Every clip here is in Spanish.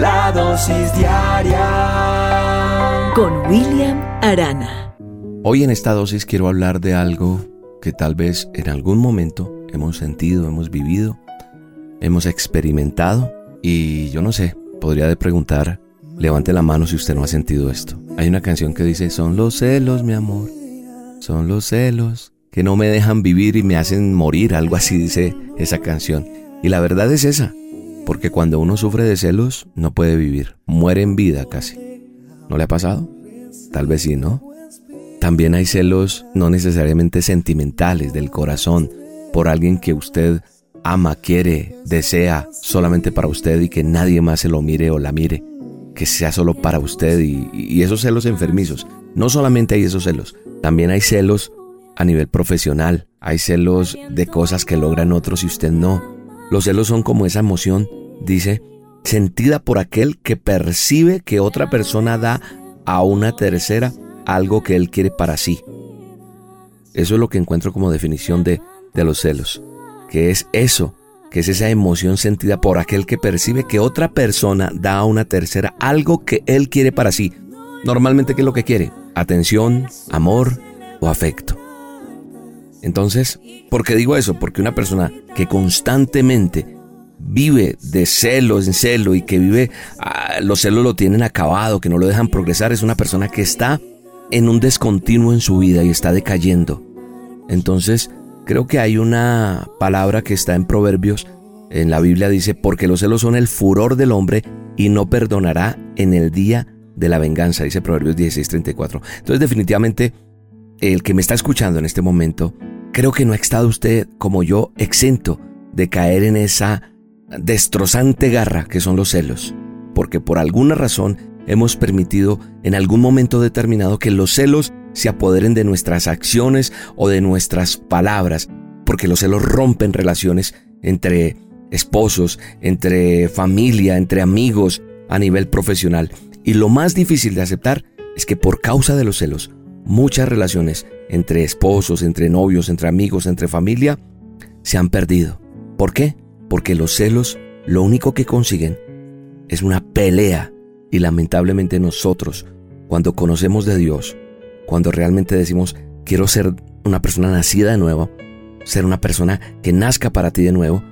La dosis diaria con William Arana. Hoy en esta dosis quiero hablar de algo que tal vez en algún momento hemos sentido, hemos vivido, hemos experimentado y yo no sé, podría de preguntar, levante la mano si usted no ha sentido esto. Hay una canción que dice, son los celos, mi amor, son los celos que no me dejan vivir y me hacen morir, algo así dice esa canción. Y la verdad es esa, porque cuando uno sufre de celos no puede vivir, muere en vida casi. ¿No le ha pasado? Tal vez sí, ¿no? También hay celos no necesariamente sentimentales del corazón por alguien que usted ama, quiere, desea solamente para usted y que nadie más se lo mire o la mire, que sea solo para usted y, y esos celos enfermizos. No solamente hay esos celos, también hay celos a nivel profesional. Hay celos de cosas que logran otros y usted no. Los celos son como esa emoción, dice, sentida por aquel que percibe que otra persona da a una tercera algo que él quiere para sí. Eso es lo que encuentro como definición de, de los celos, que es eso, que es esa emoción sentida por aquel que percibe que otra persona da a una tercera algo que él quiere para sí. Normalmente, ¿qué es lo que quiere? Atención, amor o afecto. Entonces, ¿por qué digo eso? Porque una persona que constantemente vive de celo en celo y que vive, ah, los celos lo tienen acabado, que no lo dejan progresar, es una persona que está en un descontinuo en su vida y está decayendo. Entonces, creo que hay una palabra que está en Proverbios, en la Biblia dice, porque los celos son el furor del hombre y no perdonará en el día de la venganza, dice Proverbios 16:34. Entonces, definitivamente, el que me está escuchando en este momento, creo que no ha estado usted como yo exento de caer en esa destrozante garra que son los celos, porque por alguna razón hemos permitido en algún momento determinado que los celos se apoderen de nuestras acciones o de nuestras palabras, porque los celos rompen relaciones entre esposos, entre familia, entre amigos, a nivel profesional. Y lo más difícil de aceptar es que por causa de los celos, muchas relaciones entre esposos, entre novios, entre amigos, entre familia, se han perdido. ¿Por qué? Porque los celos lo único que consiguen es una pelea y lamentablemente nosotros, cuando conocemos de Dios, cuando realmente decimos, quiero ser una persona nacida de nuevo, ser una persona que nazca para ti de nuevo,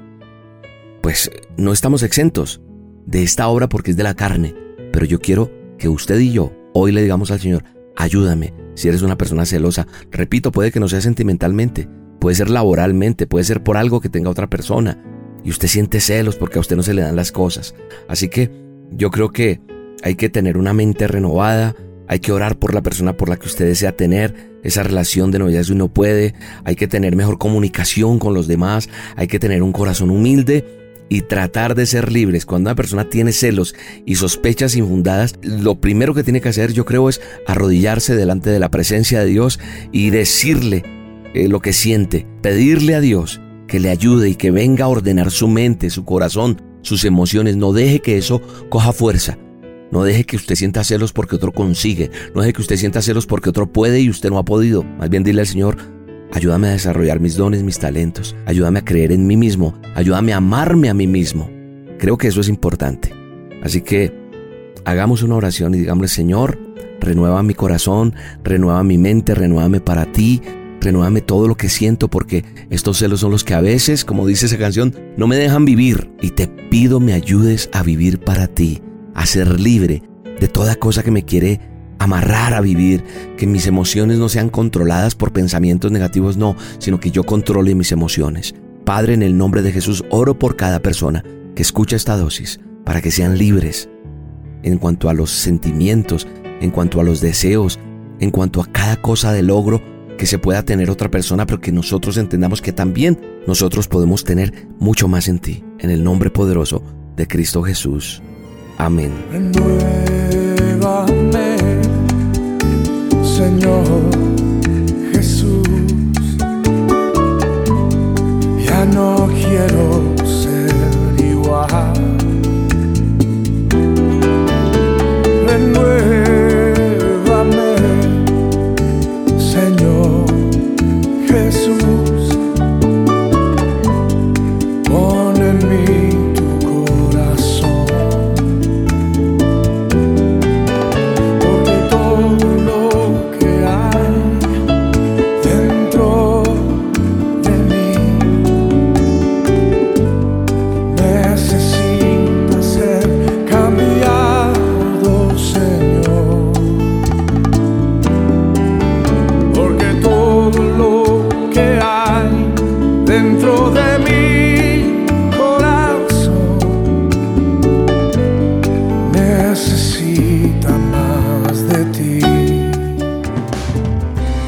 pues no estamos exentos de esta obra porque es de la carne. Pero yo quiero que usted y yo hoy le digamos al Señor, ayúdame, si eres una persona celosa. Repito, puede que no sea sentimentalmente, puede ser laboralmente, puede ser por algo que tenga otra persona. Y usted siente celos porque a usted no se le dan las cosas. Así que yo creo que hay que tener una mente renovada, hay que orar por la persona por la que usted desea tener esa relación de noviazgo y puede, hay que tener mejor comunicación con los demás, hay que tener un corazón humilde y tratar de ser libres. Cuando una persona tiene celos y sospechas infundadas, lo primero que tiene que hacer yo creo es arrodillarse delante de la presencia de Dios y decirle eh, lo que siente, pedirle a Dios que le ayude y que venga a ordenar su mente, su corazón, sus emociones. No deje que eso coja fuerza. No deje que usted sienta celos porque otro consigue. No deje que usted sienta celos porque otro puede y usted no ha podido. Más bien dile al Señor, Ayúdame a desarrollar mis dones, mis talentos. Ayúdame a creer en mí mismo. Ayúdame a amarme a mí mismo. Creo que eso es importante. Así que hagamos una oración y digámosle, Señor, renueva mi corazón, renueva mi mente, renuévame para ti, renuévame todo lo que siento porque estos celos son los que a veces, como dice esa canción, no me dejan vivir. Y te pido me ayudes a vivir para ti, a ser libre de toda cosa que me quiere amarrar a vivir, que mis emociones no sean controladas por pensamientos negativos, no, sino que yo controle mis emociones. Padre, en el nombre de Jesús, oro por cada persona que escucha esta dosis, para que sean libres en cuanto a los sentimientos, en cuanto a los deseos, en cuanto a cada cosa de logro que se pueda tener otra persona, pero que nosotros entendamos que también nosotros podemos tener mucho más en ti. En el nombre poderoso de Cristo Jesús. Amén. Señor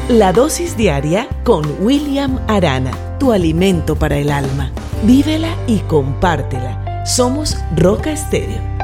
La dosis diaria con William Arana, tu alimento para el alma. Vívela y compártela. Somos Roca Estéreo